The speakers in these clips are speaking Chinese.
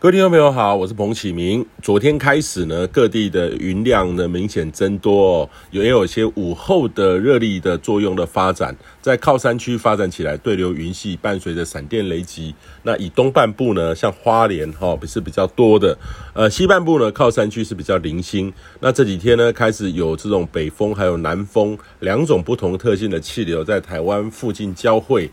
各位听众朋友好，我是彭启明。昨天开始呢，各地的云量呢明显增多哦，也有一些午后的热力的作用的发展，在靠山区发展起来，对流云系伴随着闪电雷击。那以东半部呢，像花莲哈是比较多的，呃，西半部呢靠山区是比较零星。那这几天呢，开始有这种北风还有南风两种不同特性的气流在台湾附近交汇。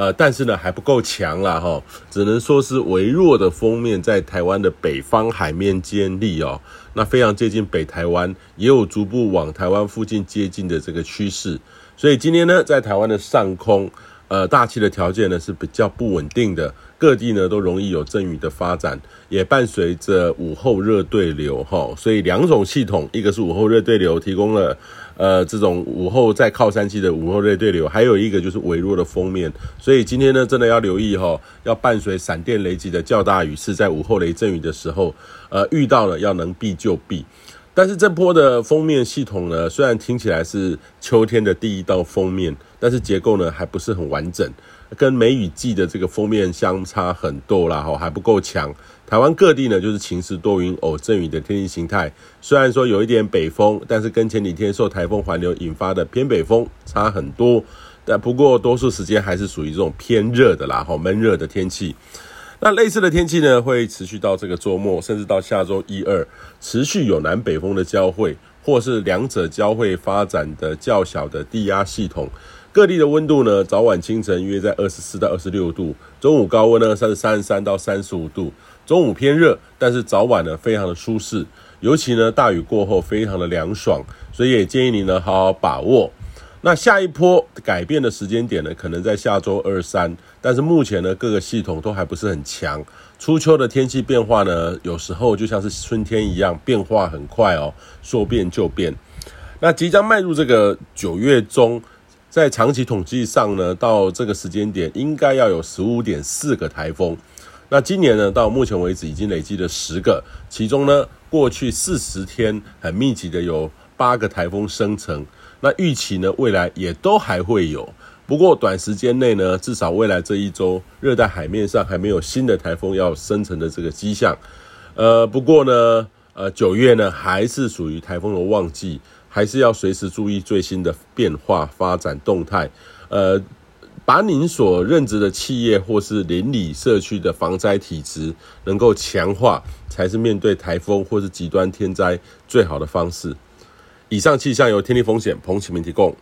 呃，但是呢还不够强啦哈，只能说是微弱的锋面在台湾的北方海面建立哦，那非常接近北台湾，也有逐步往台湾附近接近的这个趋势，所以今天呢，在台湾的上空。呃，大气的条件呢是比较不稳定的，各地呢都容易有阵雨的发展，也伴随着午后热对流哈，所以两种系统，一个是午后热对流提供了呃这种午后在靠山区的午后热对流，还有一个就是微弱的锋面，所以今天呢真的要留意哈，要伴随闪电雷击的较大雨势，在午后雷阵雨的时候，呃遇到了要能避就避。但是这波的封面系统呢，虽然听起来是秋天的第一道封面，但是结构呢还不是很完整，跟梅雨季的这个封面相差很多啦，哈，还不够强。台湾各地呢就是晴时多云偶阵雨的天气形态，虽然说有一点北风，但是跟前几天受台风环流引发的偏北风差很多。但不过多数时间还是属于这种偏热的啦，哈，闷热的天气。那类似的天气呢，会持续到这个周末，甚至到下周一二，持续有南北风的交汇，或是两者交汇发展的较小的低压系统。各地的温度呢，早晚清晨约在二十四到二十六度，中午高温呢，三十三三到三十五度。中午偏热，但是早晚呢，非常的舒适，尤其呢，大雨过后非常的凉爽，所以也建议你呢，好好把握。那下一波改变的时间点呢，可能在下周二三，但是目前呢，各个系统都还不是很强。初秋的天气变化呢，有时候就像是春天一样，变化很快哦，说变就变。那即将迈入这个九月中，在长期统计上呢，到这个时间点应该要有十五点四个台风。那今年呢，到目前为止已经累积了十个，其中呢，过去四十天很密集的有八个台风生成。那预期呢，未来也都还会有，不过短时间内呢，至少未来这一周，热带海面上还没有新的台风要生成的这个迹象。呃，不过呢，呃，九月呢还是属于台风的旺季，还是要随时注意最新的变化发展动态。呃，把您所任职的企业或是邻里社区的防灾体质能够强化，才是面对台风或是极端天灾最好的方式。以上气象由天地风险彭启明提供。